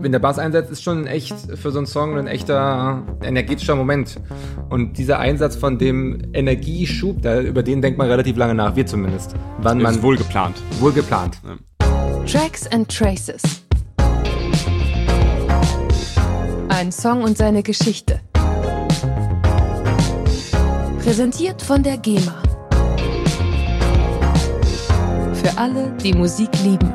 Wenn der Bass einsetzt, ist schon echt für so einen Song ein echter energetischer Moment. Und dieser Einsatz von dem Energieschub, da, über den denkt man relativ lange nach, wir zumindest. Wann man ist wohl geplant. Wohl geplant. Ja. Tracks and Traces. Ein Song und seine Geschichte. Präsentiert von der GEMA. Für alle, die Musik lieben.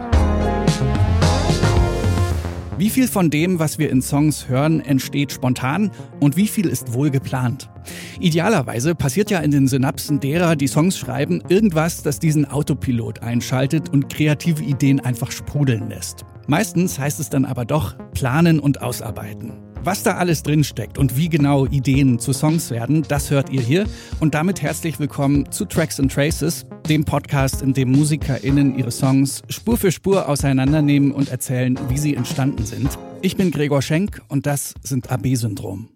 Wie viel von dem, was wir in Songs hören, entsteht spontan und wie viel ist wohl geplant? Idealerweise passiert ja in den Synapsen derer, die Songs schreiben, irgendwas, das diesen Autopilot einschaltet und kreative Ideen einfach sprudeln lässt. Meistens heißt es dann aber doch planen und ausarbeiten. Was da alles drinsteckt und wie genau Ideen zu Songs werden, das hört ihr hier. Und damit herzlich willkommen zu Tracks and Traces, dem Podcast, in dem MusikerInnen ihre Songs Spur für Spur auseinandernehmen und erzählen, wie sie entstanden sind. Ich bin Gregor Schenk und das sind AB-Syndrom.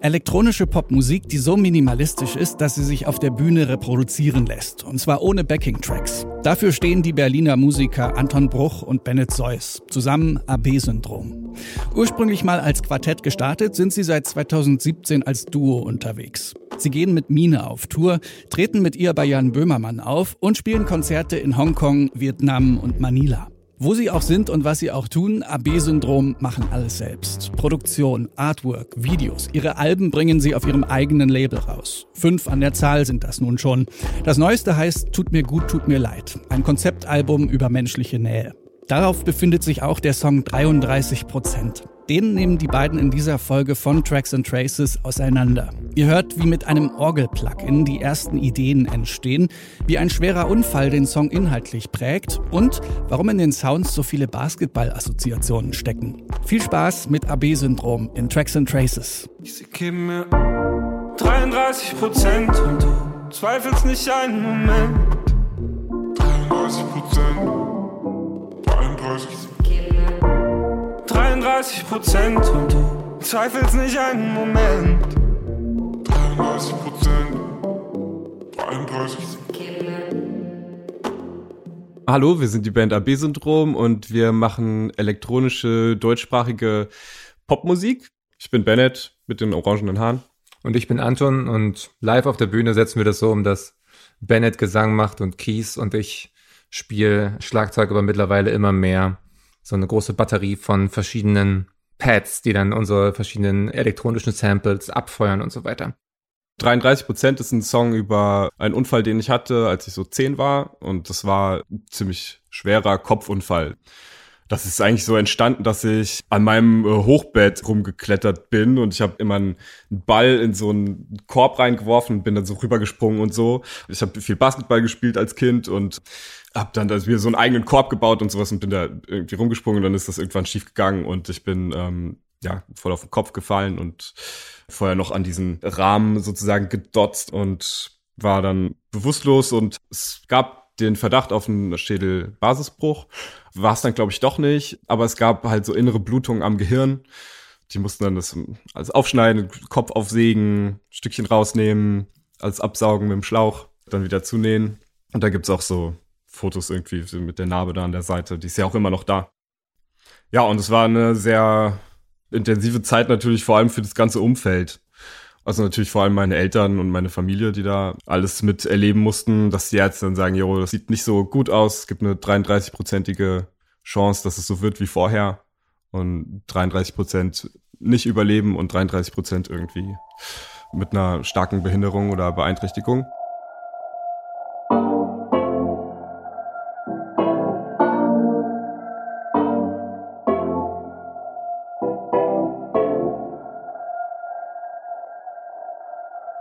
Elektronische Popmusik, die so minimalistisch ist, dass sie sich auf der Bühne reproduzieren lässt. Und zwar ohne Backing-Tracks. Dafür stehen die Berliner Musiker Anton Bruch und Bennett Seuss. Zusammen AB-Syndrom. Ursprünglich mal als Quartett gestartet, sind sie seit 2017 als Duo unterwegs. Sie gehen mit Mine auf Tour, treten mit ihr bei Jan Böhmermann auf und spielen Konzerte in Hongkong, Vietnam und Manila. Wo sie auch sind und was sie auch tun, AB-Syndrom machen alles selbst. Produktion, Artwork, Videos. Ihre Alben bringen sie auf ihrem eigenen Label raus. Fünf an der Zahl sind das nun schon. Das neueste heißt Tut mir gut, tut mir leid. Ein Konzeptalbum über menschliche Nähe. Darauf befindet sich auch der Song 33 Prozent. Den nehmen die beiden in dieser Folge von Tracks and Traces auseinander. Ihr hört, wie mit einem Orgel-Plugin die ersten Ideen entstehen, wie ein schwerer Unfall den Song inhaltlich prägt und warum in den Sounds so viele Basketball-Assoziationen stecken. Viel Spaß mit AB-Syndrom in Tracks and Traces. Gebe mir 33 Prozent und du zweifelst nicht einen Moment. 33 Prozent und du zweifelst nicht einen Moment. 33 Prozent, 33 Hallo, wir sind die Band AB Syndrom und wir machen elektronische deutschsprachige Popmusik. Ich bin Bennett mit den orangenen Haaren. Und ich bin Anton und live auf der Bühne setzen wir das so um, dass Bennett Gesang macht und Keys und ich spiele Schlagzeug, aber mittlerweile immer mehr so eine große Batterie von verschiedenen Pads, die dann unsere verschiedenen elektronischen Samples abfeuern und so weiter. 33 Prozent ist ein Song über einen Unfall, den ich hatte, als ich so zehn war. Und das war ein ziemlich schwerer Kopfunfall. Das ist eigentlich so entstanden, dass ich an meinem äh, Hochbett rumgeklettert bin und ich habe immer einen Ball in so einen Korb reingeworfen und bin dann so rübergesprungen und so. Ich habe viel Basketball gespielt als Kind und habe dann also wieder so einen eigenen Korb gebaut und sowas und bin da irgendwie rumgesprungen und dann ist das irgendwann schief gegangen und ich bin ähm, ja voll auf den Kopf gefallen und vorher noch an diesen Rahmen sozusagen gedotzt und war dann bewusstlos und es gab den Verdacht auf einen Schädelbasisbruch. War es dann, glaube ich, doch nicht. Aber es gab halt so innere Blutungen am Gehirn. Die mussten dann das alles aufschneiden, Kopf aufsägen, Stückchen rausnehmen, alles absaugen mit dem Schlauch, dann wieder zunähen. Und da gibt's auch so Fotos irgendwie mit der Narbe da an der Seite. Die ist ja auch immer noch da. Ja, und es war eine sehr intensive Zeit natürlich vor allem für das ganze Umfeld. Also natürlich vor allem meine Eltern und meine Familie, die da alles miterleben mussten, dass die jetzt dann sagen, jo, das sieht nicht so gut aus. Es gibt eine 33-prozentige Chance, dass es so wird wie vorher. Und 33 Prozent nicht überleben und 33 Prozent irgendwie mit einer starken Behinderung oder Beeinträchtigung.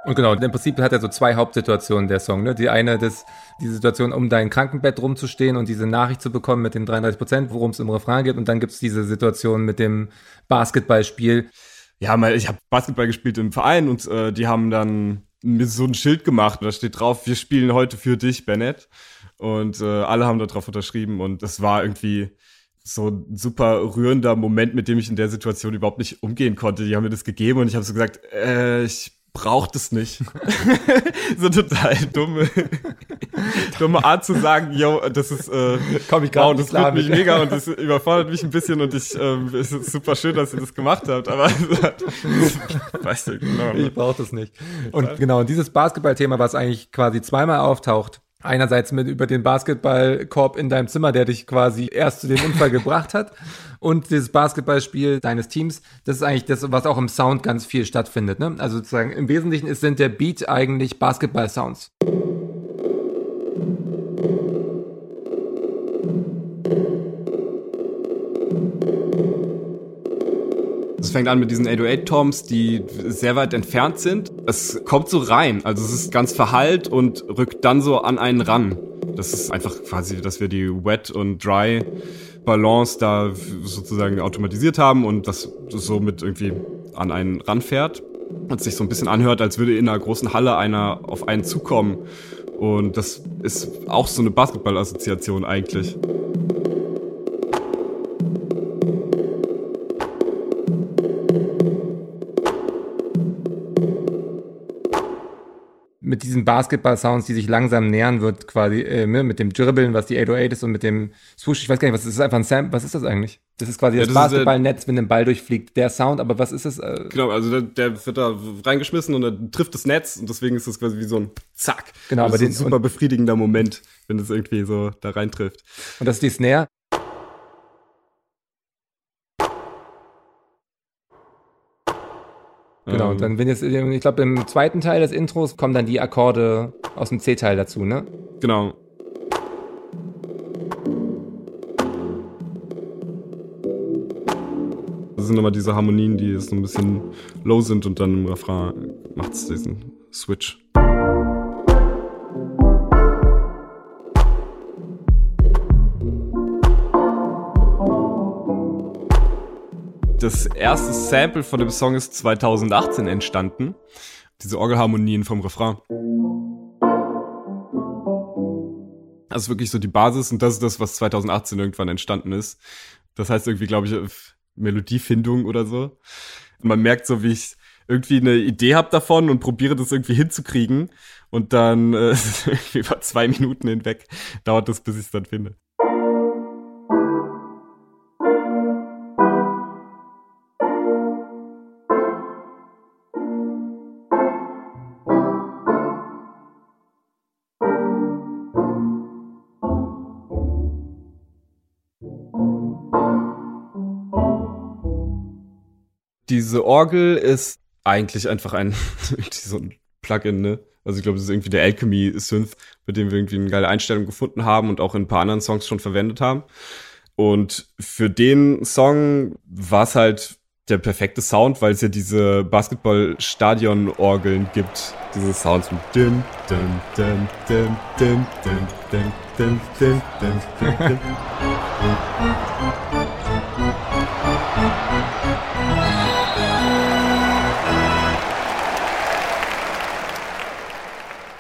Und genau, im Prinzip hat er so zwei Hauptsituationen, der Song. Ne? Die eine, das, die Situation, um dein Krankenbett rumzustehen und diese Nachricht zu bekommen mit den 33 Prozent, worum es im Refrain geht. Und dann gibt's diese Situation mit dem Basketballspiel. Ja, ich habe Basketball gespielt im Verein und äh, die haben dann mir so ein Schild gemacht. Da steht drauf, wir spielen heute für dich, Bennett. Und äh, alle haben da drauf unterschrieben. Und das war irgendwie so ein super rührender Moment, mit dem ich in der Situation überhaupt nicht umgehen konnte. Die haben mir das gegeben und ich habe so gesagt, äh, ich braucht es nicht. so total dumme, dumme Art zu sagen, yo, das ist, äh, Komm ich grad wow, das wird mich mega und das überfordert mich ein bisschen und ich, ähm, es ist super schön, dass ihr das gemacht habt, aber weißt du, genau. Ich brauche das nicht. Und genau, und dieses Basketballthema, was eigentlich quasi zweimal auftaucht, einerseits mit über den Basketballkorb in deinem Zimmer, der dich quasi erst zu dem Unfall gebracht hat, und dieses Basketballspiel deines Teams, das ist eigentlich das, was auch im Sound ganz viel stattfindet. Ne? Also sozusagen im Wesentlichen ist, sind der Beat eigentlich Basketball-Sounds. Es fängt an mit diesen 808-Toms, die sehr weit entfernt sind. Es kommt so rein, also es ist ganz verhallt und rückt dann so an einen ran. Das ist einfach quasi, dass wir die Wet- und Dry-Balance da sozusagen automatisiert haben und das somit irgendwie an einen ranfährt und sich so ein bisschen anhört, als würde in einer großen Halle einer auf einen zukommen. Und das ist auch so eine Basketball-Assoziation eigentlich. Mit diesen Basketball-Sounds, die sich langsam nähern wird, quasi äh, ne, mit dem Dribbeln, was die 808 ist und mit dem Swoosh, ich weiß gar nicht, was ist das einfach ein Sample, was ist das eigentlich? Das ist quasi Ja, das, das ist, äh, Basketballnetz, wenn ein Ball durchfliegt, der Sound, aber was ist das? Äh, Genau, also der, der wird da reingeschmissen und dann trifft das Netz und deswegen ist das quasi wie so ein Zack. Genau, das aber ist den- ein super befriedigender Moment, wenn es irgendwie so da reintrifft. und das ist die Snare. Genau, und Ähm, dann wenn jetzt, ich glaube, im zweiten Teil des Intros kommen dann die Akkorde aus dem C-Teil dazu, ne? Genau. Das sind nochmal diese Harmonien, die so ein bisschen low sind und dann im Refrain macht es diesen Switch. Das erste Sample von dem Song ist 2018 entstanden. Diese Orgelharmonien vom Refrain. Das ist wirklich so die Basis und das ist das, was 2018 irgendwann entstanden ist. Das heißt irgendwie, glaube ich, auf Melodiefindung oder so. Und man merkt so, wie ich irgendwie eine Idee habe davon und probiere das irgendwie hinzukriegen. Und dann äh, irgendwie über zwei Minuten hinweg dauert das, bis ich es dann finde. Orgel ist eigentlich einfach ein so ein Plugin, ne? Also ich glaube, das ist irgendwie der Alchemy Synth, mit dem wir irgendwie eine geile Einstellung gefunden haben und auch in ein paar anderen Songs schon verwendet haben. Und für den Song war es halt der perfekte Sound, weil es ja diese Basketball-Stadion-Orgeln gibt. Diese Sounds mit dim, dim, dim, dim, dim, dim, dim, dim, dim, dim, dim, dim.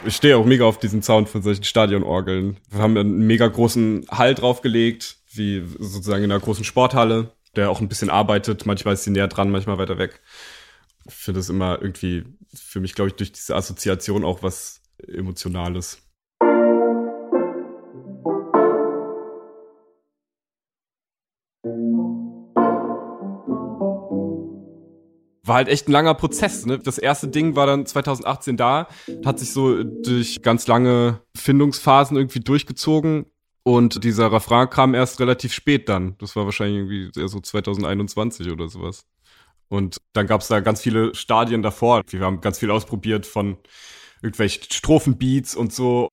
Ich stehe auch mega auf diesen Sound von solchen Stadionorgeln. Wir haben einen mega großen Hall draufgelegt, wie sozusagen in einer großen Sporthalle, der auch ein bisschen arbeitet. Manchmal ist sie näher dran, manchmal weiter weg. Ich finde das immer irgendwie für mich, glaube ich, durch diese Assoziation auch was Emotionales. War halt echt ein langer Prozess. Ne? Das erste Ding war dann 2018 da, hat sich so durch ganz lange Findungsphasen irgendwie durchgezogen. Und dieser Refrain kam erst relativ spät dann. Das war wahrscheinlich irgendwie eher so 2021 oder sowas. Und dann gab es da ganz viele Stadien davor. Wir haben ganz viel ausprobiert von irgendwelchen Strophenbeats und so.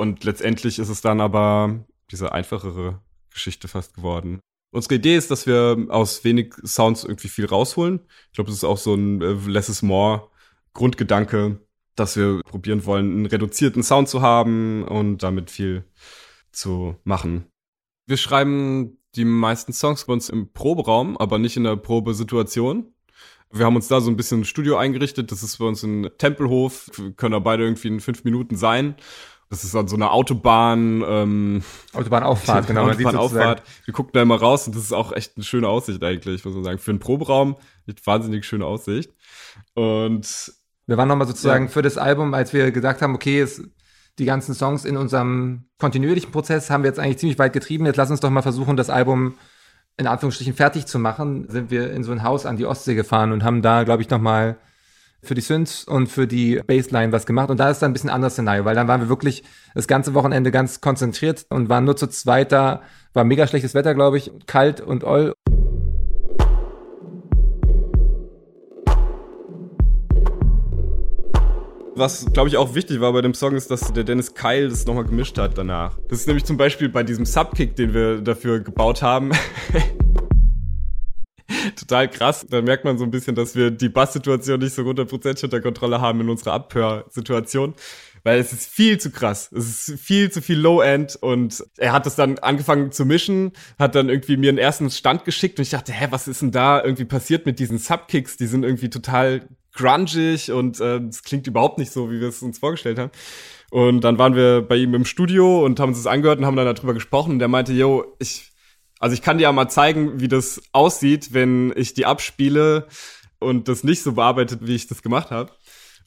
Und letztendlich ist es dann aber diese einfachere Geschichte fast geworden. Unsere Idee ist, dass wir aus wenig Sounds irgendwie viel rausholen. Ich glaube, das ist auch so ein äh, Less is More Grundgedanke, dass wir probieren wollen, einen reduzierten Sound zu haben und damit viel zu machen. Wir schreiben die meisten Songs bei uns im Proberaum, aber nicht in der Probesituation. Wir haben uns da so ein bisschen ein Studio eingerichtet. Das ist bei uns ein Tempelhof. Wir können da beide irgendwie in fünf Minuten sein. Das ist an so einer Autobahn. Ähm, Autobahnauffahrt, genau. Autobahnauffahrt. Wir gucken da immer raus und das ist auch echt eine schöne Aussicht eigentlich, muss man sagen. Für einen Proberaum eine wahnsinnig schöne Aussicht. Und Wir waren nochmal sozusagen für das Album, als wir gesagt haben, okay, es, die ganzen Songs in unserem kontinuierlichen Prozess haben wir jetzt eigentlich ziemlich weit getrieben. Jetzt lass uns doch mal versuchen, das Album in Anführungsstrichen fertig zu machen. Sind wir in so ein Haus an die Ostsee gefahren und haben da, glaube ich, nochmal für die Synths und für die Bassline was gemacht. Und da ist dann ein bisschen anderes Szenario, weil dann waren wir wirklich das ganze Wochenende ganz konzentriert und waren nur zu zweit da. War mega schlechtes Wetter, glaube ich, kalt und oll. was, glaube ich, auch wichtig war bei dem Song, ist, dass der Dennis Keil das nochmal gemischt hat danach. Das ist nämlich zum Beispiel bei diesem Subkick, den wir dafür gebaut haben. Total krass. Da merkt man so ein bisschen, dass wir die Basssituation nicht so 100% unter Kontrolle haben in unserer Abhörsituation. Weil es ist viel zu krass. Es ist viel zu viel Low-End und er hat das dann angefangen zu mischen, hat dann irgendwie mir einen ersten Stand geschickt und ich dachte, hä, was ist denn da irgendwie passiert mit diesen Subkicks? Die sind irgendwie total grungig und es äh, klingt überhaupt nicht so, wie wir es uns vorgestellt haben. Und dann waren wir bei ihm im Studio und haben uns das angehört und haben dann darüber gesprochen. Und der meinte, yo, ich, also ich kann dir ja mal zeigen, wie das aussieht, wenn ich die abspiele und das nicht so bearbeitet, wie ich das gemacht habe.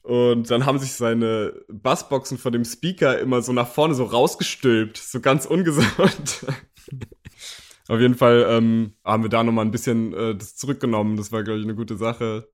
Und dann haben sich seine Bassboxen von dem Speaker immer so nach vorne so rausgestülpt, so ganz ungesund. Auf jeden Fall ähm, haben wir da nochmal ein bisschen äh, das zurückgenommen. Das war, glaube ich, eine gute Sache.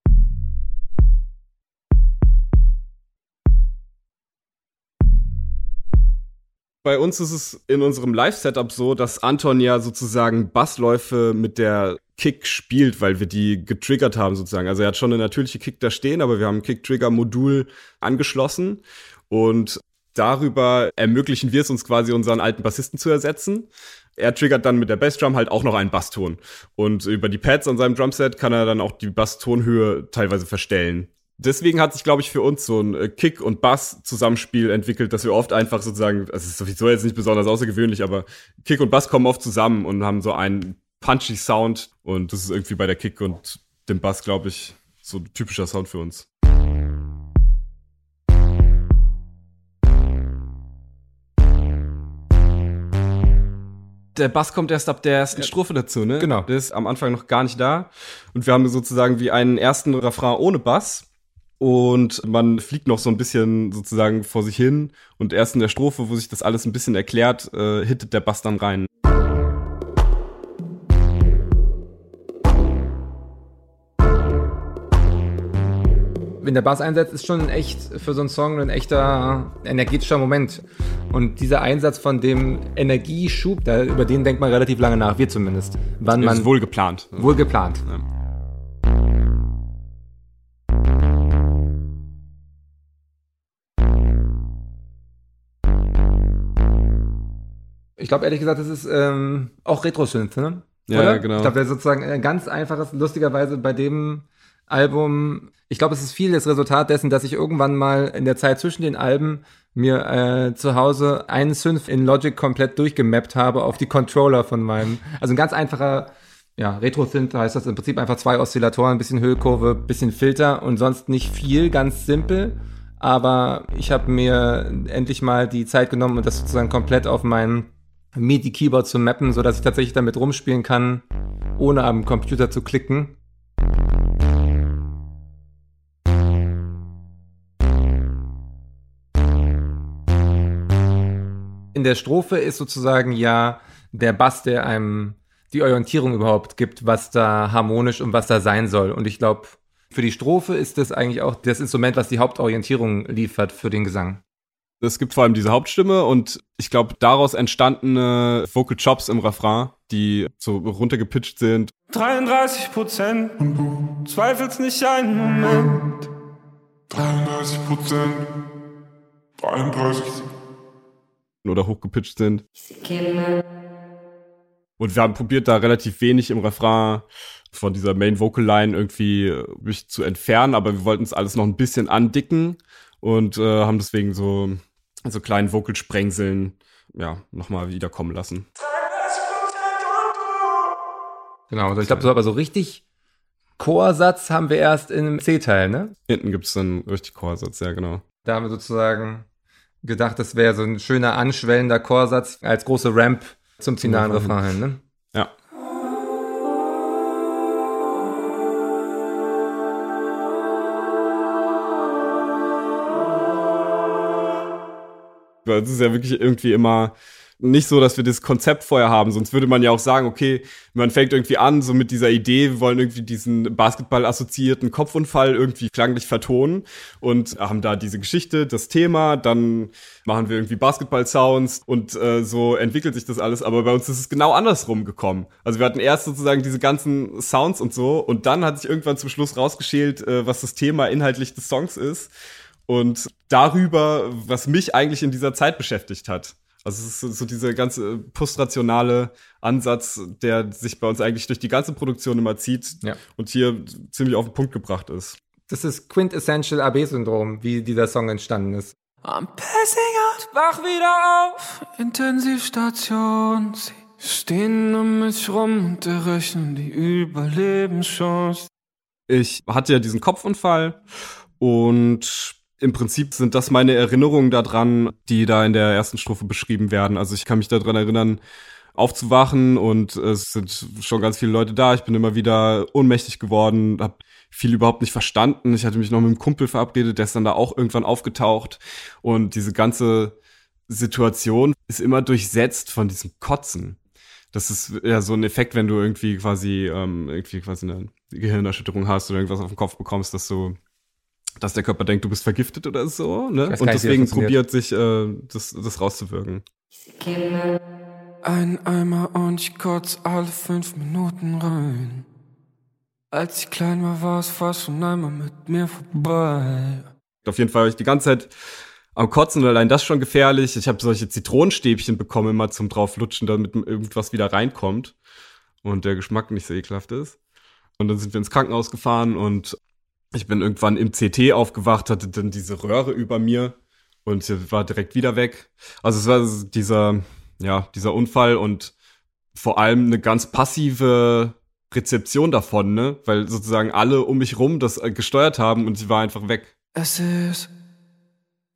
Bei uns ist es in unserem Live-Setup so, dass Anton ja sozusagen Bassläufe mit der Kick spielt, weil wir die getriggert haben sozusagen. Also er hat schon eine natürliche Kick da stehen, aber wir haben ein Kick-Trigger-Modul angeschlossen und darüber ermöglichen wir es uns quasi unseren alten Bassisten zu ersetzen. Er triggert dann mit der Bassdrum halt auch noch einen Basston. Und über die Pads an seinem Drumset kann er dann auch die Basstonhöhe teilweise verstellen deswegen hat sich, glaube ich, für uns so ein äh, Kick- und Bass-Zusammenspiel entwickelt, dass wir oft einfach sozusagen, also es ist sowieso jetzt nicht besonders außergewöhnlich, aber Kick und Bass kommen oft zusammen und haben so einen punchy Sound und das ist irgendwie bei der Kick und dem Bass, glaube ich, so ein typischer Sound für uns. der Bass kommt erst ab der ersten Strophe dazu, ne? Genau. Der ist am Anfang noch gar nicht da. Und wir haben sozusagen wie einen ersten Refrain ohne Bass und man fliegt noch so ein bisschen sozusagen vor sich hin und erst in der Strophe, wo sich das alles ein bisschen erklärt, äh, hittet der Bass dann rein. Wenn der Bass einsetzt, ist schon echt für so einen Song ein echter energetischer Moment. Und dieser Einsatz von dem Energieschub, da, über den denkt man relativ lange nach, wir zumindest. Wann man, ist wohl geplant. Wohl geplant. Ja. Ich glaube ehrlich gesagt, das ist ähm, auch Retro-Synth, ne? Ja, Oder? genau. Ich glaube, der sozusagen ein ganz einfaches, lustigerweise bei dem Album, ich glaube, es ist viel das Resultat dessen, dass ich irgendwann mal in der Zeit zwischen den Alben mir äh, zu Hause einen Synth in Logic komplett durchgemappt habe auf die Controller von meinem. Also ein ganz einfacher, ja, Retro-Synth heißt das im Prinzip einfach zwei Oszillatoren, ein bisschen Höhekurve, bisschen Filter und sonst nicht viel, ganz simpel. Aber ich habe mir endlich mal die Zeit genommen und das sozusagen komplett auf meinen MIDI-Keyboard zu mappen, so dass ich tatsächlich damit rumspielen kann, ohne am Computer zu klicken. In der Strophe ist sozusagen ja der Bass, der einem die Orientierung überhaupt gibt, was da harmonisch und was da sein soll. Und ich glaube, für die Strophe ist das eigentlich auch das Instrument, was die Hauptorientierung liefert für den Gesang. Es gibt vor allem diese Hauptstimme und ich glaube, daraus entstandene Vocal Chops im Refrain, die so runtergepitcht sind. 33 Prozent und du zweifelst nicht einen Moment. 33 Prozent, 33 oder hochgepitcht sind. Und wir haben probiert, da relativ wenig im Refrain von dieser Main Vocal Line irgendwie mich zu entfernen, aber wir wollten es alles noch ein bisschen andicken und äh, haben deswegen so, so kleinen Vocalsprengseln ja, nochmal wiederkommen lassen. Genau, also ich glaube, so aber so richtig Chorsatz haben wir erst im C-Teil, ne? Hinten gibt's dann richtig Chorsatz, ja, genau. Da haben wir sozusagen gedacht, das wäre so ein schöner anschwellender Chorsatz als große Ramp zum finalen Refrain, ne? Ja. Es ist ja wirklich irgendwie immer nicht so, dass wir das Konzept vorher haben, sonst würde man ja auch sagen, okay, man fängt irgendwie an, so mit dieser Idee, wir wollen irgendwie diesen Basketball-assoziierten Kopfunfall irgendwie klanglich vertonen und haben da diese Geschichte, das Thema, dann machen wir irgendwie Basketball-Sounds und äh, so entwickelt sich das alles, aber bei uns ist es genau andersrum gekommen. Also wir hatten erst sozusagen diese ganzen Sounds und so und dann hat sich irgendwann zum Schluss rausgeschält, äh, was das Thema inhaltlich des Songs ist und darüber, was mich eigentlich in dieser Zeit beschäftigt hat. Also es ist so dieser ganze postrationale Ansatz, der sich bei uns eigentlich durch die ganze Produktion immer zieht Ja. und hier ziemlich auf den Punkt gebracht ist. Das ist Quintessential AB-Syndrom, wie dieser Song entstanden ist. I'm passing out, wach wieder auf. Intensivstation, sie stehen um mich rum und errechnen die Überlebenschance. Ich hatte ja diesen Kopfunfall und im Prinzip sind das meine Erinnerungen daran, die da in der ersten Strophe beschrieben werden. Also ich kann mich daran erinnern, aufzuwachen und es sind schon ganz viele Leute da. Ich bin immer wieder ohnmächtig geworden, habe viel überhaupt nicht verstanden. Ich hatte mich noch mit einem Kumpel verabredet, der ist dann da auch irgendwann aufgetaucht und diese ganze Situation ist immer durchsetzt von diesem Kotzen. Das ist ja so ein Effekt, wenn du irgendwie quasi ähm, irgendwie quasi eine Gehirnerschütterung hast oder irgendwas auf den Kopf bekommst, dass du dass der Körper denkt, du bist vergiftet oder so, ne? Und nicht, deswegen probiert sich äh, das, das rauszuwirken. Ein Eimer und ich kotz alle fünf Minuten rein. Als ich klein war, war es fast schon einmal mit mir vorbei. Auf jeden Fall war ich die ganze Zeit am Kotzen und allein das schon gefährlich. Ich habe solche Zitronenstäbchen bekommen, immer zum drauflutschen, damit irgendwas wieder reinkommt und der Geschmack nicht so ekelhaft ist. Und dann sind wir ins Krankenhaus gefahren und ich bin irgendwann im CT aufgewacht, hatte dann diese Röhre über mir und war direkt wieder weg. Also es war dieser, ja, dieser Unfall und vor allem eine ganz passive Rezeption davon, ne? Weil sozusagen alle um mich rum das äh, gesteuert haben und sie war einfach weg. Es ist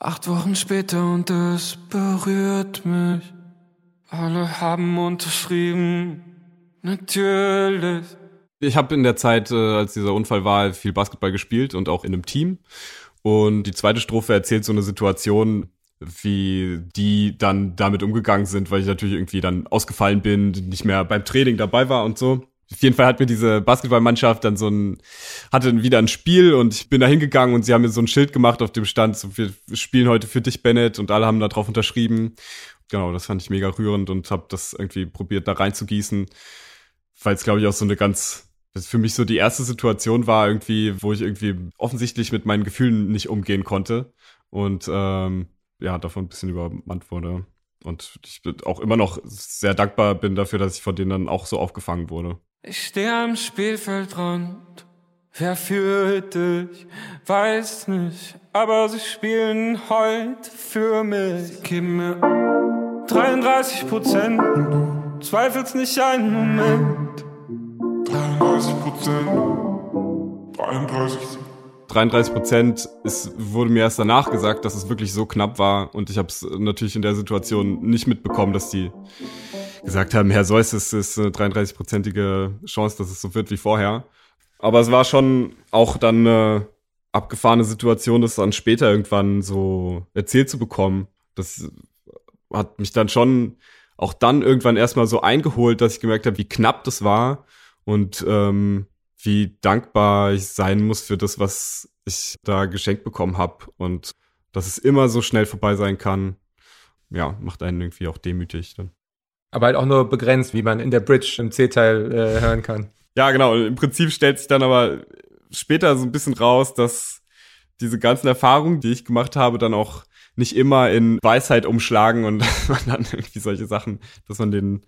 acht Wochen später und es berührt mich. Alle haben unterschrieben, natürlich. Ich habe in der Zeit, äh, als dieser Unfall war, viel Basketball gespielt und auch in einem Team. Und die zweite Strophe erzählt so eine Situation, wie die dann damit umgegangen sind, weil ich natürlich irgendwie dann ausgefallen bin, nicht mehr beim Training dabei war und so. Auf jeden Fall hat mir diese Basketballmannschaft dann so ein, hatte wieder ein Spiel und ich bin da hingegangen und sie haben mir so ein Schild gemacht, auf dem stand, so, wir spielen heute für dich, Bennett, und alle haben da drauf unterschrieben. Genau, das fand ich mega rührend und habe das irgendwie probiert, da reinzugießen, weil es, glaube ich, auch so eine ganz, das für mich so die erste Situation war irgendwie, wo ich irgendwie offensichtlich mit meinen Gefühlen nicht umgehen konnte und ähm, ja, davon ein bisschen übermannt wurde. Und ich bin auch immer noch sehr dankbar bin dafür, dass ich von denen dann auch so aufgefangen wurde. Ich stehe am Spielfeldrand. Wer führt dich? Weiß nicht. Aber sie spielen heute für mich. Sie geben mir 33 Prozent. Zweifelst nicht einen Moment. 33 Prozent. 33. 33 Prozent, es wurde mir erst danach gesagt, dass es wirklich so knapp war und ich habe es natürlich in der Situation nicht mitbekommen, dass die gesagt haben, Herr Seuss, es ist eine 33-prozentige Chance, dass es so wird wie vorher. Aber es war schon auch dann eine abgefahrene Situation, das dann später irgendwann so erzählt zu bekommen. Das hat mich dann schon auch dann irgendwann erstmal so eingeholt, dass ich gemerkt habe, wie knapp das war und ähm, wie dankbar ich sein muss für das, was ich da geschenkt bekommen habe und dass es immer so schnell vorbei sein kann. Ja, macht einen irgendwie auch demütig dann. Aber halt auch nur begrenzt, wie man in der Bridge im C-Teil äh, hören kann. Ja, genau. Im Prinzip stellt sich dann aber später so ein bisschen raus, dass diese ganzen Erfahrungen, die ich gemacht habe, dann auch nicht immer in Weisheit umschlagen und man dann irgendwie solche Sachen, dass man denen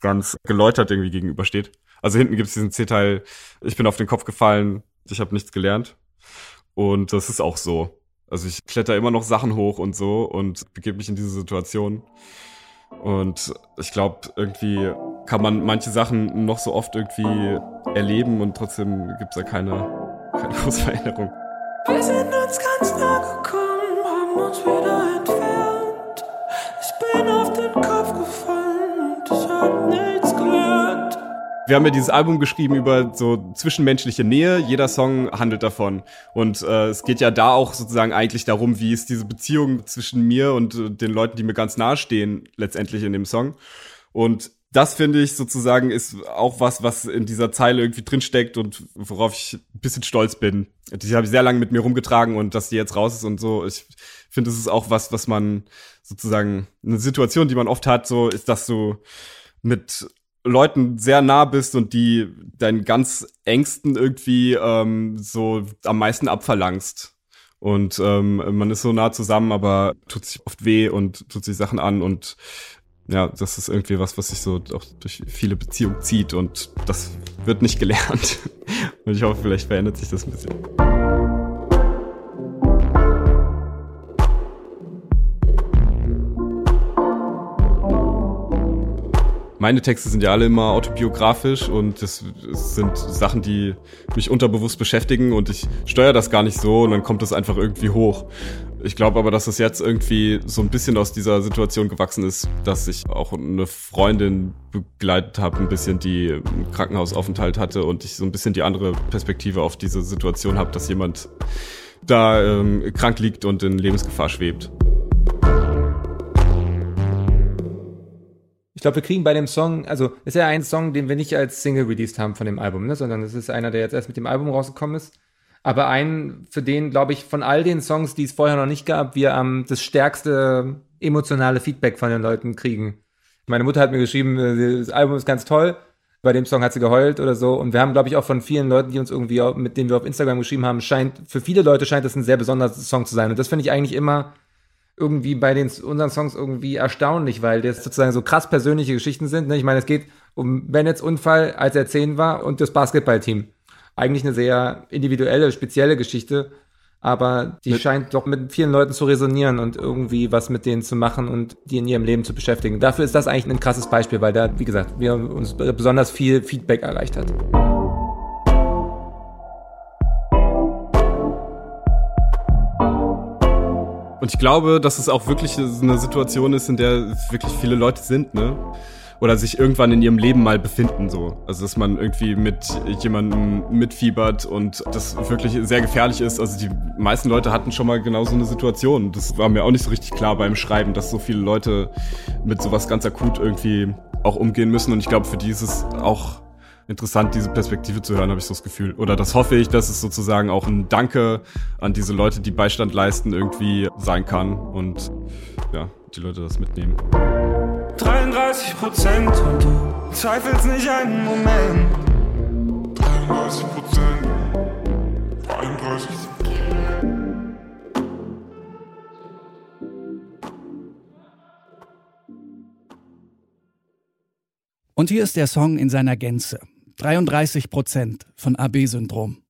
ganz geläutert irgendwie gegenübersteht. Also hinten gibt es diesen C-Teil, ich bin auf den Kopf gefallen, ich habe nichts gelernt. Und das ist auch so. Also ich kletter immer noch Sachen hoch und so und begebe mich in diese Situation. Und ich glaube, irgendwie kann man manche Sachen noch so oft irgendwie erleben und trotzdem gibt's da keine, keine große Veränderung. Wir sind uns ganz nah gekommen, haben uns wieder entfernt. Wir haben ja dieses Album geschrieben über so zwischenmenschliche Nähe. Jeder Song handelt davon. Und äh, es geht ja da auch sozusagen eigentlich darum, wie ist diese Beziehung zwischen mir und äh, den Leuten, die mir ganz nahe stehen, letztendlich in dem Song. Und das finde ich sozusagen ist auch was, was in dieser Zeile irgendwie drinsteckt und worauf ich ein bisschen stolz bin. Die habe ich sehr lange mit mir rumgetragen und dass die jetzt raus ist und so. Ich finde, es ist auch was, was man sozusagen eine Situation, die man oft hat, so ist, dass du mit Leuten sehr nah bist und die deinen ganz Ängsten irgendwie ähm, so am meisten abverlangst. Und ähm, man ist so nah zusammen, aber tut sich oft weh und tut sich Sachen an und ja, das ist irgendwie was, was sich so auch durch viele Beziehungen zieht und das wird nicht gelernt. Und ich hoffe, vielleicht verändert sich das ein bisschen. Meine Texte sind ja alle immer autobiografisch und das, das, sind Sachen, die mich unterbewusst beschäftigen und ich steuere das gar nicht so und dann kommt das einfach irgendwie hoch. Ich glaube aber, dass das jetzt irgendwie so ein bisschen aus dieser Situation gewachsen ist, dass ich auch eine Freundin begleitet habe, ein bisschen die einen Krankenhausaufenthalt hatte und ich so ein bisschen die andere Perspektive auf diese Situation habe, dass jemand da ähm, krank liegt und in Lebensgefahr schwebt. Ich glaube, wir kriegen bei dem Song, also ist ja ein Song, den wir nicht als Single released haben von dem Album, ne? sondern es ist einer, der jetzt erst mit dem Album rausgekommen ist. Aber einen, für den, glaube ich, von all den Songs, die es vorher noch nicht gab, wir ähm, das stärkste emotionale Feedback von den Leuten kriegen. Meine Mutter hat mir geschrieben, äh, das Album ist ganz toll. Bei dem Song hat sie geheult oder so. Und wir haben, glaube ich, auch von vielen Leuten, die uns irgendwie, mit denen wir auf Instagram geschrieben haben, scheint, für viele Leute scheint das ein sehr besonderer Song zu sein. Und das finde ich eigentlich immer irgendwie bei den unseren Songs irgendwie erstaunlich, weil das sozusagen so krass persönliche Geschichten sind. Ne? Ich meine, es geht um Bennets Unfall, als er zehn war, und das Basketballteam. Eigentlich eine sehr individuelle, spezielle Geschichte, aber die mit scheint doch mit vielen Leuten zu resonieren und irgendwie was mit denen zu machen und die in ihrem Leben zu beschäftigen. Dafür ist das eigentlich ein krasses Beispiel, weil da, wie gesagt, wir uns besonders viel Feedback erreicht hat. Und ich glaube, dass es auch wirklich eine Situation ist, in der wirklich viele Leute sind, ne? Oder sich irgendwann in ihrem Leben mal befinden, so. Also, dass man irgendwie mit jemandem mitfiebert und das wirklich sehr gefährlich ist. Also, die meisten Leute hatten schon mal genau so eine Situation. Das war mir auch nicht so richtig klar beim Schreiben, dass so viele Leute mit sowas ganz akut irgendwie auch umgehen müssen. Und ich glaube, für die ist es auch interessant, diese Perspektive zu hören, habe ich so das Gefühl. Oder das hoffe ich, dass es sozusagen auch ein Danke an diese Leute, die Beistand leisten, irgendwie sein kann und ja, die Leute das mitnehmen. 33 Prozent und du zweifelst nicht einen Moment. 33 Prozent, 33 Und hier ist der Song in seiner Gänze. 33 Prozent von AB-Syndrom.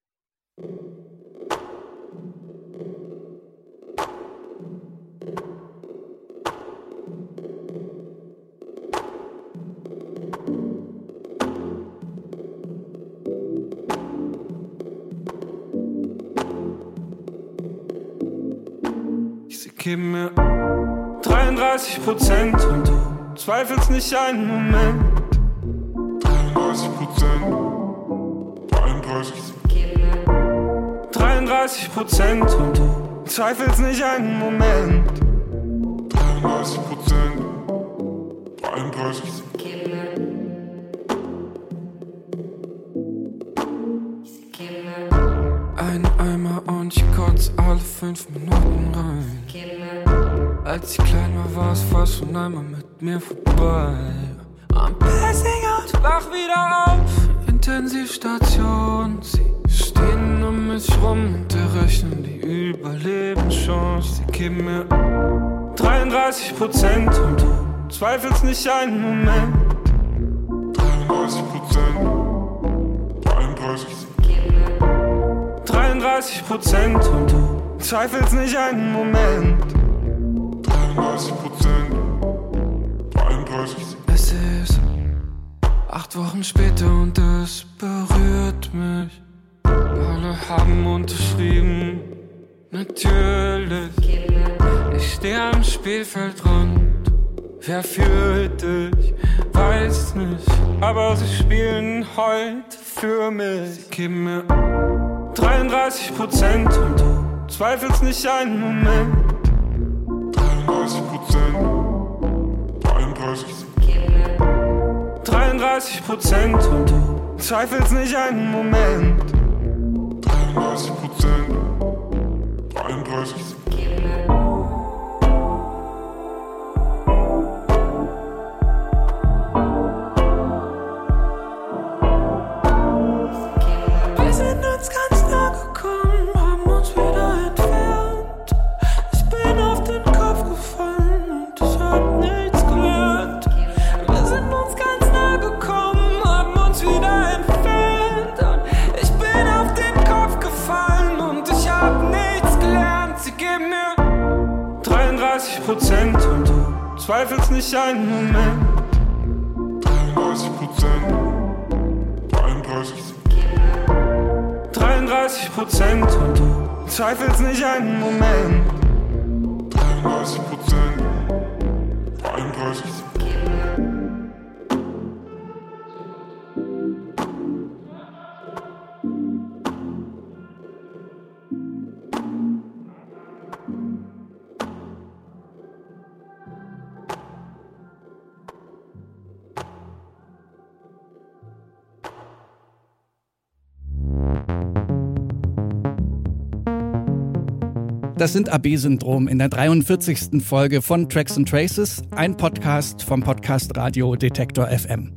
Ich gebe mir 33 Prozent und du zweifelst nicht einen Moment. 33 Prozent, 33. 33 Prozent und du zweifelst nicht einen Moment. 33 Prozent, 33. Ein Eimer und ich kotz alle fünf Minuten rein. Als ich klein war, war es fast schon einmal mit mir vorbei. I'm passing wach wieder auf. Intensivstation, sie stehen um mich rum und errechnen die Überlebenschance. Sie geben mir 33 Prozent und du zweifelst nicht einen Moment. 33 Prozent, 33. 33 Prozent und du zweifelst nicht einen Moment. 33 Prozent, 33, Es ist acht Wochen später und es berührt mich. Alle haben unterschrieben, natürlich. Ich stehe am Spielfeldrand. Wer führt dich? Weiß nicht, aber sie spielen heute für mich. Sie geben mir 33 Prozent und du zweifelst nicht einen Moment. 33 Prozent und du zweifelst nicht einen Moment. 33 Prozent, 33, Wir Das sind AB-Syndrom in der 43. Folge von Tracks and Traces, ein Podcast vom Podcast Radio Detektor FM.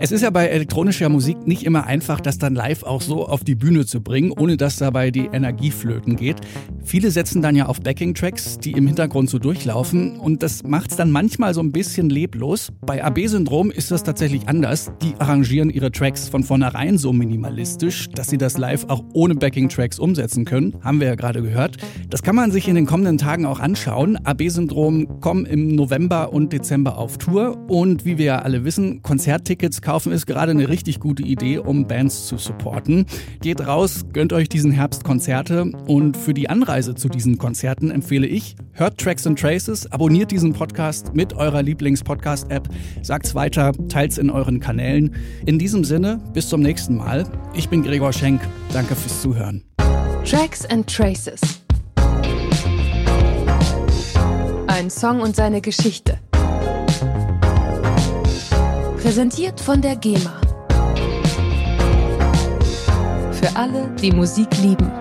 Es ist ja bei elektronischer Musik nicht immer einfach, das dann live auch so auf die Bühne zu bringen, ohne dass dabei die Energie flöten geht. Viele setzen dann ja auf Backing-Tracks, die im Hintergrund so durchlaufen und das macht's dann manchmal so ein bisschen leblos. Bei AB-Syndrom ist das tatsächlich anders. Die arrangieren ihre Tracks von vornherein so minimalistisch, dass sie das live auch ohne Backing-Tracks umsetzen können. Haben wir ja gerade gehört. Das kann man sich in den kommenden Tagen auch anschauen. AB-Syndrom kommen im November und Dezember auf Tour und wie wir ja alle wissen, Konzerttickets kaufen ist gerade eine richtig gute Idee, um Bands zu supporten. Geht raus, gönnt euch diesen Herbst Konzerte und für die Anreise zu diesen Konzerten empfehle ich, hört Tracks and Traces, abonniert diesen Podcast mit eurer Lieblings-Podcast-App, sagt's weiter, teilt's in euren Kanälen. In diesem Sinne, bis zum nächsten Mal. Ich bin Gregor Schenk. Danke fürs Zuhören. Tracks and Traces. Ein Song und seine Geschichte. Präsentiert von der GEMA. Für alle, die Musik lieben.